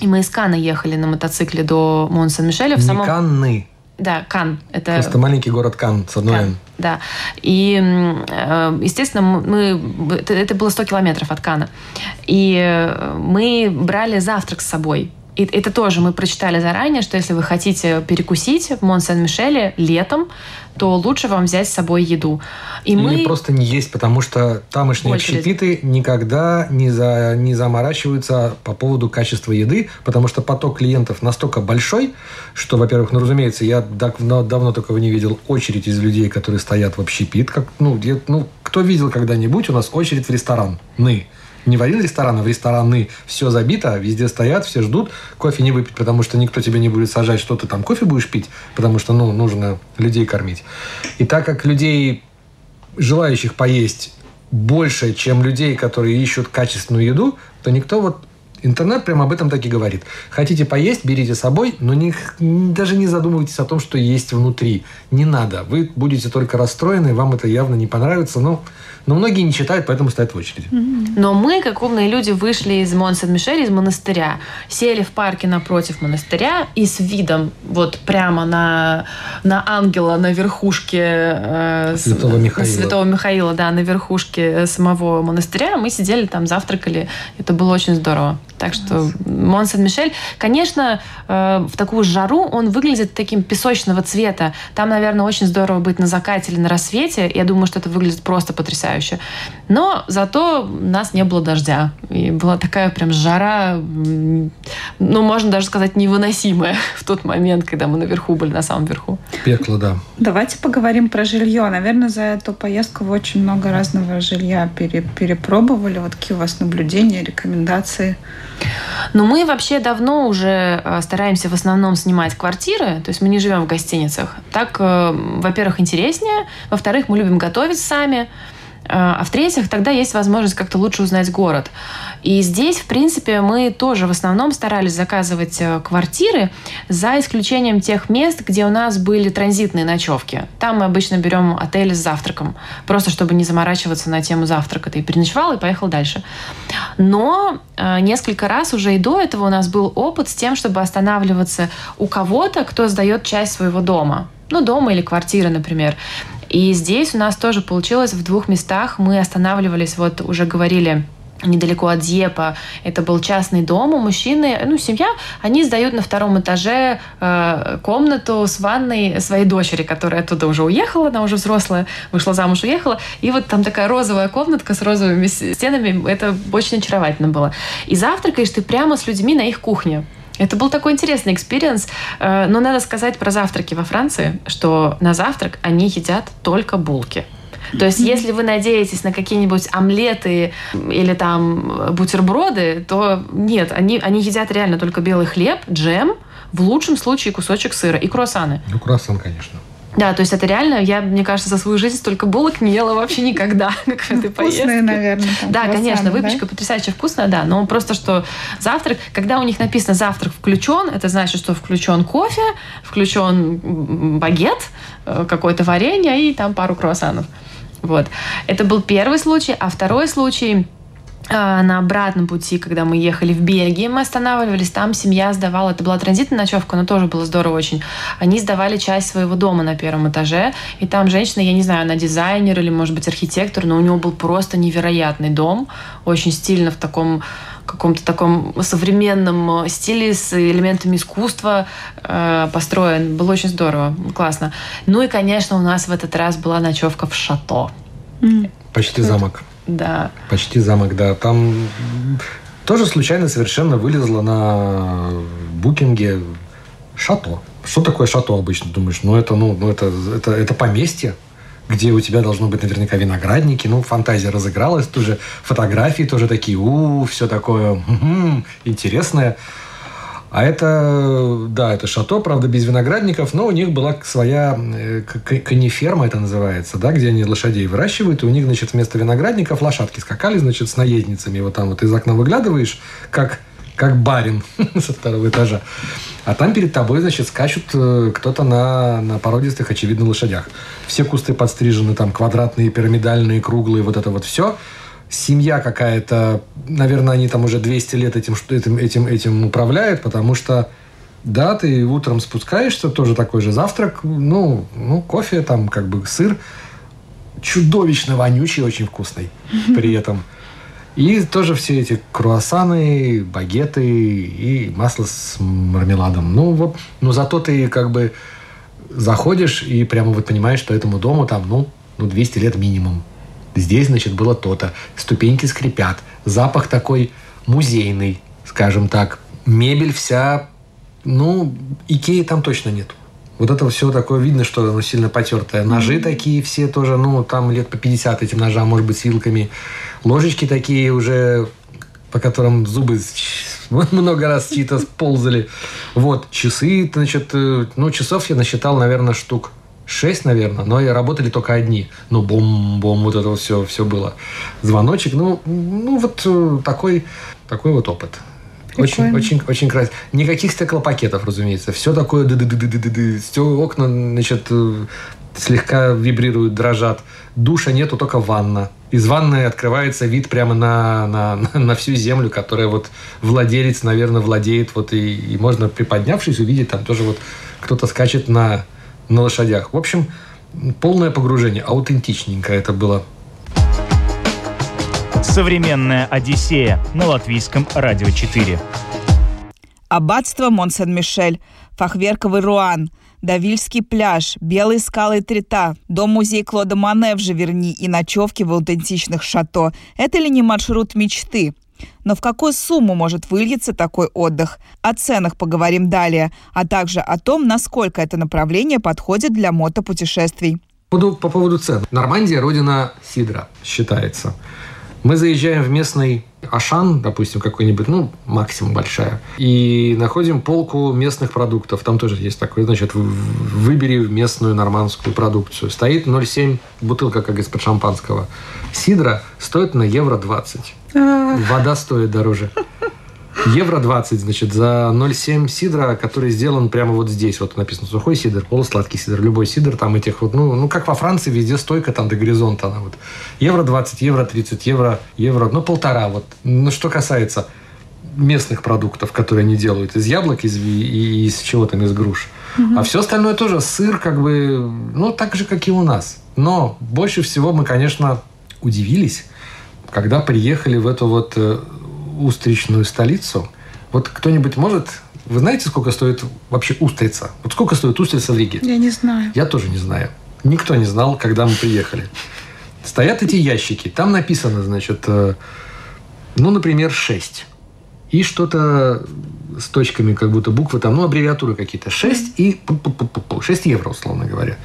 [SPEAKER 4] и мы из Кана ехали на мотоцикле до Мон-Сан-Мишеля. В
[SPEAKER 3] Не
[SPEAKER 4] самом...
[SPEAKER 3] Канны.
[SPEAKER 4] Да, Кан.
[SPEAKER 3] Это... Просто маленький город Кан с одной Кан,
[SPEAKER 4] Да. И, э, естественно, мы... Это было 100 километров от Кана. И э, мы брали завтрак с собой. И это тоже мы прочитали заранее, что если вы хотите перекусить в Мон-Сен-Мишеле летом, то лучше вам взять с собой еду.
[SPEAKER 3] И Или мы... просто не есть, потому что тамошние Очередь. общепиты никогда не, за, не заморачиваются по поводу качества еды, потому что поток клиентов настолько большой, что, во-первых, ну, разумеется, я давно, давно такого не видел очередь из людей, которые стоят в общепит. Как, ну, я, ну, кто видел когда-нибудь у нас очередь в ресторан? Мы не в один ресторан, а в рестораны все забито, везде стоят, все ждут, кофе не выпить, потому что никто тебе не будет сажать, что ты там кофе будешь пить, потому что, ну, нужно людей кормить. И так как людей, желающих поесть, больше, чем людей, которые ищут качественную еду, то никто вот Интернет прямо об этом так и говорит. Хотите поесть, берите с собой, но не, даже не задумывайтесь о том, что есть внутри. Не надо. Вы будете только расстроены, вам это явно не понравится. Но но многие не читают, поэтому стоят в очереди.
[SPEAKER 4] Но мы, как умные люди, вышли из Мон-Сен-Мишель, из монастыря, сели в парке напротив монастыря и с видом вот прямо на, на ангела на верхушке
[SPEAKER 3] э, Святого Михаила.
[SPEAKER 4] Святого Михаила, да, на верхушке самого монастыря. Мы сидели там, завтракали. Это было очень здорово. Так что Мон Сен-Мишель, конечно, э, в такую жару он выглядит таким песочного цвета. Там, наверное, очень здорово быть на закате или на рассвете. Я думаю, что это выглядит просто потрясающе. Но зато у нас не было дождя. И была такая прям жара, ну, можно даже сказать, невыносимая в тот момент, когда мы наверху были, на самом верху.
[SPEAKER 3] Пекло, да.
[SPEAKER 5] Давайте поговорим про жилье. Наверное, за эту поездку вы очень много разного жилья перепробовали. Вот какие у вас наблюдения, рекомендации?
[SPEAKER 4] Но мы вообще давно уже э, стараемся в основном снимать квартиры, то есть мы не живем в гостиницах. Так, э, во-первых, интереснее, во-вторых, мы любим готовить сами, а в-третьих, тогда есть возможность как-то лучше узнать город. И здесь, в принципе, мы тоже в основном старались заказывать э, квартиры, за исключением тех мест, где у нас были транзитные ночевки. Там мы обычно берем отель с завтраком, просто чтобы не заморачиваться на тему завтрака. Ты переночевал и поехал дальше. Но э, несколько раз уже и до этого у нас был опыт с тем, чтобы останавливаться у кого-то, кто сдает часть своего дома ну, дома или квартиры, например. И здесь у нас тоже получилось в двух местах. Мы останавливались, вот уже говорили, недалеко от Дьепа. Это был частный дом у мужчины, ну, семья. Они сдают на втором этаже э, комнату с ванной своей дочери, которая оттуда уже уехала, она уже взрослая, вышла замуж, уехала. И вот там такая розовая комнатка с розовыми стенами. Это очень очаровательно было. И завтракаешь ты прямо с людьми на их кухне. Это был такой интересный experience. Э, но надо сказать про завтраки во Франции, что на завтрак они едят только булки. То есть, если вы надеетесь на какие-нибудь омлеты или там бутерброды, то нет, они, они едят реально только белый хлеб, джем, в лучшем случае кусочек сыра и круассаны.
[SPEAKER 3] Ну, круассан, конечно.
[SPEAKER 4] Да, то есть это реально, я, мне кажется, за свою жизнь столько булок не ела вообще никогда, как в этой
[SPEAKER 5] Вкусные, наверное. Там,
[SPEAKER 4] да, конечно,
[SPEAKER 5] да?
[SPEAKER 4] выпечка потрясающе вкусная, да, но просто что завтрак, когда у них написано завтрак включен, это значит, что включен кофе, включен багет, э, какое-то варенье и там пару круассанов. Вот. Это был первый случай, а второй случай на обратном пути, когда мы ехали в Бельгию, мы останавливались, там семья сдавала, это была транзитная ночевка, но тоже было здорово очень. Они сдавали часть своего дома на первом этаже, и там женщина, я не знаю, она дизайнер или, может быть, архитектор, но у него был просто невероятный дом, очень стильно в таком каком-то таком современном стиле с элементами искусства э, построен. Было очень здорово, классно. Ну и, конечно, у нас в этот раз была ночевка в шато.
[SPEAKER 3] Почти замок.
[SPEAKER 4] Да.
[SPEAKER 3] Почти замок, да. Там тоже случайно совершенно вылезло на букинге шато. Что такое шато обычно? Думаешь, ну это, ну, ну это, это, это поместье, где у тебя должно быть наверняка виноградники. Ну, фантазия разыгралась, тоже фотографии тоже такие, у, все такое интересное. А это, да, это шато, правда, без виноградников, но у них была своя э, кониферма, это называется, да, где они лошадей выращивают, и у них, значит, вместо виноградников лошадки скакали, значит, с наездницами. Вот там вот из окна выглядываешь, как, как барин со второго этажа. А там перед тобой, значит, скачут э, кто-то на, на породистых, очевидно, лошадях. Все кусты подстрижены, там, квадратные, пирамидальные, круглые, вот это вот все – семья какая-то, наверное, они там уже 200 лет этим, этим, этим, этим управляют, потому что да, ты утром спускаешься, тоже такой же завтрак, ну, ну, кофе, там, как бы сыр, чудовищно вонючий, очень вкусный при этом. И тоже все эти круассаны, багеты и масло с мармеладом. Ну, вот, но зато ты как бы заходишь и прямо вот понимаешь, что этому дому там, ну, ну 200 лет минимум. Здесь, значит, было то-то. Ступеньки скрипят. Запах такой музейный, скажем так. Мебель вся... Ну, Икеи там точно нет. Вот это все такое видно, что оно сильно потертое. Ножи такие все тоже, ну, там лет по 50 этим ножам, может быть, с вилками. Ложечки такие уже, по которым зубы много раз чьи-то ползали. Вот, часы, значит, э, ну, часов я насчитал, наверное, штук шесть, наверное, но и работали только одни. Ну, бом-бом, вот это все, все было. Звоночек, ну, ну вот э, такой, такой вот опыт. Очень, очень, очень красиво. Никаких стеклопакетов, разумеется. Все такое ды ды ды ды ды ды Все окна, значит, э, слегка вибрируют, дрожат. Душа нету, только ванна. Из ванны открывается вид прямо на, на, на всю землю, которая вот владелец, наверное, владеет. Вот и, и можно, приподнявшись, увидеть там тоже вот кто-то скачет на на лошадях. В общем, полное погружение, аутентичненько это было.
[SPEAKER 1] Современная Одиссея на латвийском радио 4.
[SPEAKER 2] Аббатство Монсен-Мишель, Фахверковый Руан, Давильский пляж, Белые скалы Трита, дом-музей Клода Мане в Живерни и ночевки в аутентичных шато. Это ли не маршрут мечты? Но в какую сумму может выльется такой отдых? О ценах поговорим далее, а также о том, насколько это направление подходит для мотопутешествий.
[SPEAKER 3] По, по поводу цен. Нормандия – родина сидра, считается. Мы заезжаем в местный Ашан, допустим, какой-нибудь, ну, максимум большая, и находим полку местных продуктов. Там тоже есть такой, значит, выбери местную нормандскую продукцию. Стоит 0,7 бутылка, как из-под шампанского. Сидра стоит на евро 20. А. Вода стоит дороже. Евро 20, значит, за 0,7 сидра, который сделан прямо вот здесь. Вот написано сухой сидр, полусладкий сидр. Любой сидр там этих вот, ну, ну как во Франции, везде стойка там до горизонта. Она вот. Евро 20, евро 30, евро, евро, ну полтора. Вот. Ну, что касается местных продуктов, которые они делают из яблок, из, и из чего там, из груш. Угу. А все остальное тоже сыр, как бы, ну, так же, как и у нас. Но больше всего мы, конечно, удивились, когда приехали в эту вот э, устричную столицу. Вот кто-нибудь может... Вы знаете, сколько стоит вообще устрица? Вот сколько стоит устрица в Риге?
[SPEAKER 5] Я не знаю.
[SPEAKER 3] Я тоже не знаю. Никто не знал, когда мы приехали. Стоят эти ящики. Там написано, значит, э, ну, например, 6. И что-то с точками, как будто буквы там, ну, аббревиатуры какие-то. 6 и 6 евро, условно говоря.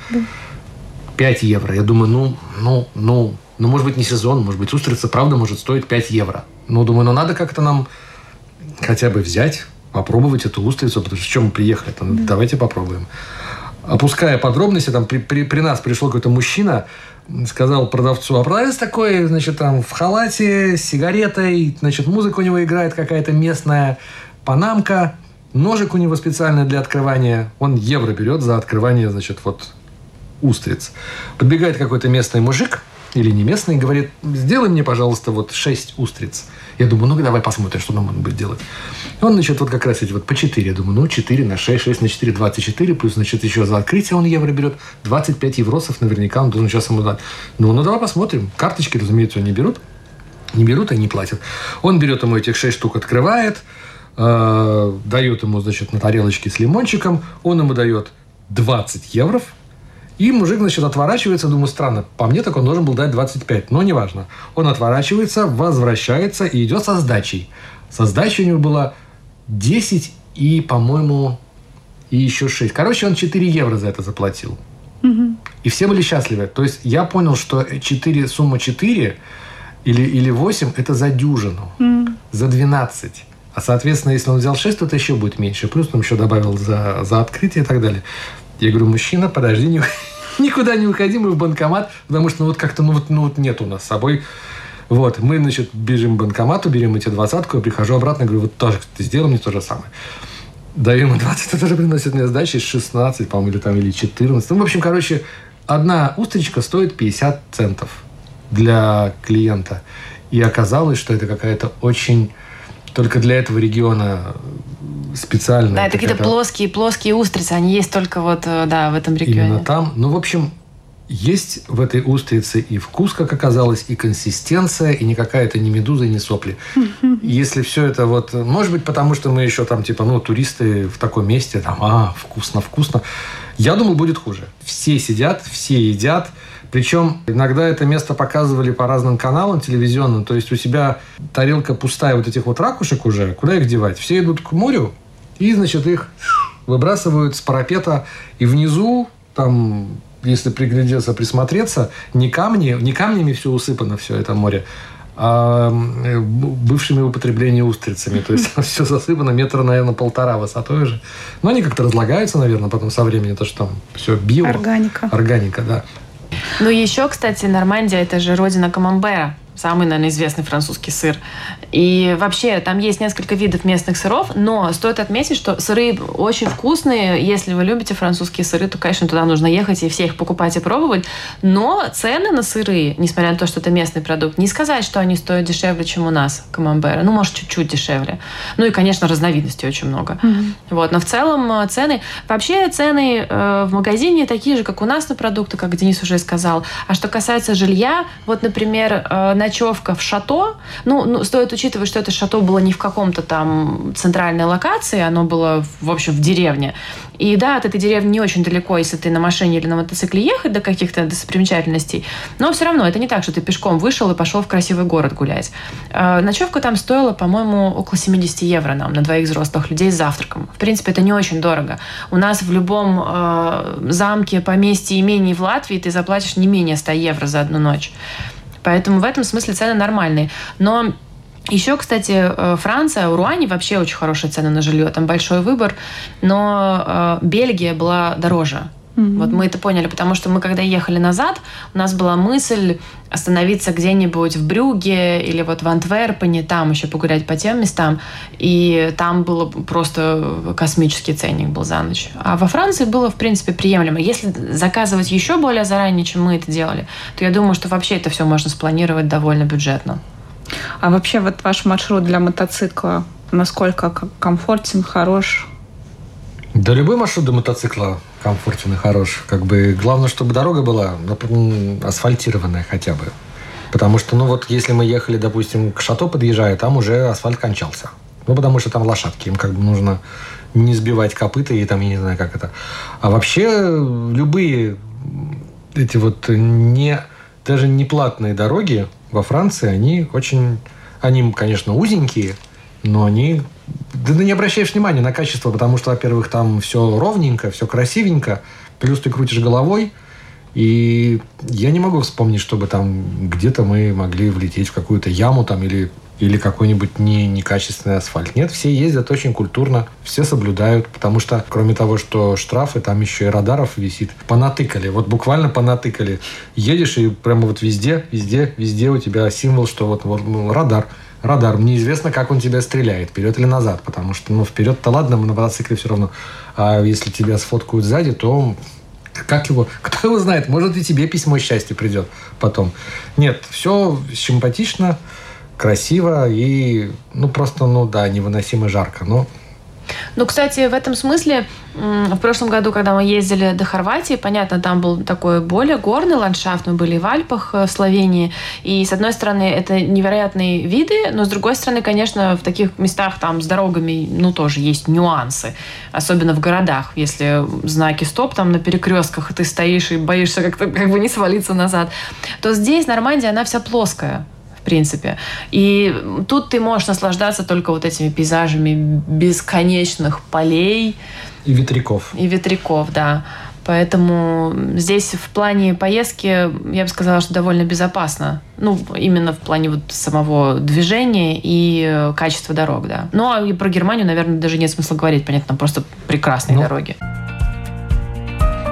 [SPEAKER 3] 5 евро. Я думаю, ну, ну, ну, ну, может быть, не сезон, может быть, устрица, правда, может стоить 5 евро. Ну, думаю, ну, надо как-то нам хотя бы взять, попробовать эту устрицу, потому что с чем мы приехали, там, да. давайте попробуем. опуская подробности, там при, при, при нас пришел какой-то мужчина, сказал продавцу, а продавец такой, значит, там в халате, с сигаретой, значит, музыка у него играет какая-то местная, панамка, ножик у него специальный для открывания, он евро берет за открывание, значит, вот устриц. Подбегает какой-то местный мужик, или не местный, говорит, сделай мне, пожалуйста, вот 6 устриц. Я думаю, ну давай посмотрим, что нам он будет делать. Он, значит, вот как раз эти вот по 4. Я думаю, ну 4 на 6, 6 на 4, 24, плюс, значит, еще за открытие он евро берет. 25 евросов наверняка он должен сейчас ему дать. Ну, ну давай посмотрим. Карточки, разумеется, не берут. Не берут и не платят. Он берет ему этих 6 штук, открывает, э, дает ему, значит, на тарелочке с лимончиком. Он ему дает 20 евро, и мужик, значит, отворачивается, думаю, странно, по мне так он должен был дать 25, но неважно. Он отворачивается, возвращается и идет со сдачей. Со сдачей у него было 10 и, по-моему, и еще 6. Короче, он 4 евро за это заплатил. Угу. И все были счастливы. То есть я понял, что 4, сумма 4 или, или 8 – это за дюжину, mm. за 12. А, соответственно, если он взял 6, то это еще будет меньше. Плюс он еще добавил за, за открытие и так далее. Я говорю, мужчина, подожди, не, никуда не уходи, мы в банкомат, потому что ну вот как-то ну вот, ну вот нет у нас с собой. Вот, мы, значит, бежим к банкомату, берем эти двадцатку, я прихожу обратно, говорю, вот тоже ты сделал мне то же самое. Даю ему 20, это тоже приносит мне сдачи 16, по-моему, или там, или 14. Ну, в общем, короче, одна устричка стоит 50 центов для клиента. И оказалось, что это какая-то очень только для этого региона специально.
[SPEAKER 4] Да, это какие-то плоские, плоские устрицы, они есть только вот, э, да, в этом регионе.
[SPEAKER 3] Именно там. Ну, в общем, есть в этой устрице и вкус, как оказалось, и консистенция, и не какая-то не медуза, и не сопли. Если все это вот... Может быть, потому что мы еще там, типа, ну, туристы в таком месте, там, а, вкусно, вкусно. Я думал, будет хуже. Все сидят, все едят, причем иногда это место показывали по разным каналам телевизионным. То есть у себя тарелка пустая вот этих вот ракушек уже. Куда их девать? Все идут к морю и, значит, их выбрасывают с парапета. И внизу там если приглядеться, присмотреться, не камни, не камнями все усыпано, все это море, а бывшими употребления устрицами. То есть все засыпано метра, наверное, полтора высотой уже. Но они как-то разлагаются, наверное, потом со временем, то что там все био.
[SPEAKER 5] Органика.
[SPEAKER 3] Органика, да.
[SPEAKER 4] Ну, еще, кстати, Нормандия – это же родина камамбера самый, наверное, известный французский сыр. И вообще, там есть несколько видов местных сыров, но стоит отметить, что сыры очень вкусные. Если вы любите французские сыры, то, конечно, туда нужно ехать и все их покупать и пробовать. Но цены на сыры, несмотря на то, что это местный продукт, не сказать, что они стоят дешевле, чем у нас, камамбера. Ну, может, чуть-чуть дешевле. Ну и, конечно, разновидностей очень много. Mm-hmm. Вот. Но в целом э, цены... Вообще цены э, в магазине такие же, как у нас на продукты, как Денис уже сказал. А что касается жилья, вот, например, э, ночевка в шато, ну, ну, стоит учитывать, что это шато было не в каком-то там центральной локации, оно было, в общем, в деревне. И да, от этой деревни не очень далеко, если ты на машине или на мотоцикле ехать до каких-то достопримечательностей. Но все равно это не так, что ты пешком вышел и пошел в красивый город гулять. Э, ночевка там стоила, по-моему, около 70 евро нам на двоих взрослых людей с завтраком. В принципе, это не очень дорого. У нас в любом э, замке, поместье, имении в Латвии ты заплатишь не менее 100 евро за одну ночь. Поэтому в этом смысле цены нормальные. Но еще, кстати, э, Франция, у вообще очень хорошие цены на жилье, там большой выбор, но э, Бельгия была дороже. Mm-hmm. Вот мы это поняли, потому что мы, когда ехали назад, у нас была мысль остановиться где-нибудь в Брюге или вот в Антверпене, там еще погулять по тем местам. И там было просто космический ценник был за ночь. А во Франции было, в принципе, приемлемо. Если заказывать еще более заранее, чем мы это делали, то я думаю, что вообще это все можно спланировать довольно бюджетно.
[SPEAKER 5] А вообще вот ваш маршрут для мотоцикла насколько комфортен, хорош?
[SPEAKER 3] Да любой маршрут до мотоцикла комфортен и хорош. Как бы главное, чтобы дорога была асфальтированная хотя бы. Потому что, ну вот, если мы ехали, допустим, к шато подъезжая, там уже асфальт кончался. Ну, потому что там лошадки, им как бы нужно не сбивать копыта и там, я не знаю, как это. А вообще любые эти вот не, даже не платные дороги во Франции, они очень, они, конечно, узенькие, но они да ты не обращаешь внимания на качество, потому что, во-первых, там все ровненько, все красивенько, плюс ты крутишь головой, и я не могу вспомнить, чтобы там где-то мы могли влететь в какую-то яму там или или какой-нибудь не, некачественный асфальт. Нет, все ездят очень культурно, все соблюдают, потому что кроме того, что штрафы, там еще и радаров висит. Понатыкали, вот буквально понатыкали. Едешь и прямо вот везде, везде, везде у тебя символ, что вот, вот ну, радар радар. Неизвестно, как он тебя стреляет, вперед или назад, потому что, ну, вперед-то ладно, на мотоцикле все равно. А если тебя сфоткают сзади, то как его, кто его знает, может и тебе письмо счастья придет потом. Нет, все симпатично, красиво и, ну, просто, ну, да, невыносимо жарко, но
[SPEAKER 4] ну, кстати, в этом смысле в прошлом году, когда мы ездили до Хорватии, понятно, там был такой более горный ландшафт, мы были в Альпах э, в Словении, и с одной стороны это невероятные виды, но с другой стороны, конечно, в таких местах там с дорогами, ну, тоже есть нюансы, особенно в городах, если знаки стоп там на перекрестках, и ты стоишь и боишься как-то как бы не свалиться назад, то здесь Нормандия, она вся плоская, в принципе. И тут ты можешь наслаждаться только вот этими пейзажами бесконечных полей.
[SPEAKER 3] И ветряков.
[SPEAKER 4] И ветряков, да. Поэтому здесь в плане поездки, я бы сказала, что довольно безопасно. Ну, именно в плане вот самого движения и качества дорог, да. Ну, а и про Германию, наверное, даже нет смысла говорить. Понятно, там просто прекрасные ну, дороги.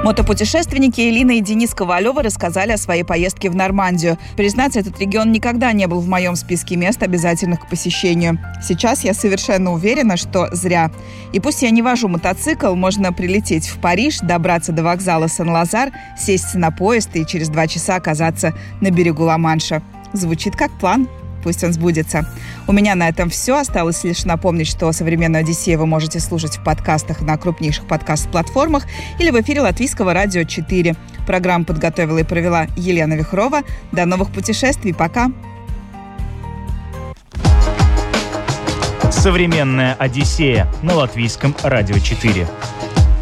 [SPEAKER 2] Мотопутешественники Элина и Денис Ковалева рассказали о своей поездке в Нормандию. Признаться, этот регион никогда не был в моем списке мест, обязательных к посещению. Сейчас я совершенно уверена, что зря. И пусть я не вожу мотоцикл, можно прилететь в Париж, добраться до вокзала Сен-Лазар, сесть на поезд и через два часа оказаться на берегу Ла-Манша. Звучит как план. Пусть он сбудется. У меня на этом все. Осталось лишь напомнить, что «Современную Одиссею» вы можете слушать в подкастах на крупнейших подкаст-платформах или в эфире Латвийского радио 4. Программу подготовила и провела Елена Вихрова. До новых путешествий. Пока.
[SPEAKER 1] «Современная Одиссея» на Латвийском радио 4.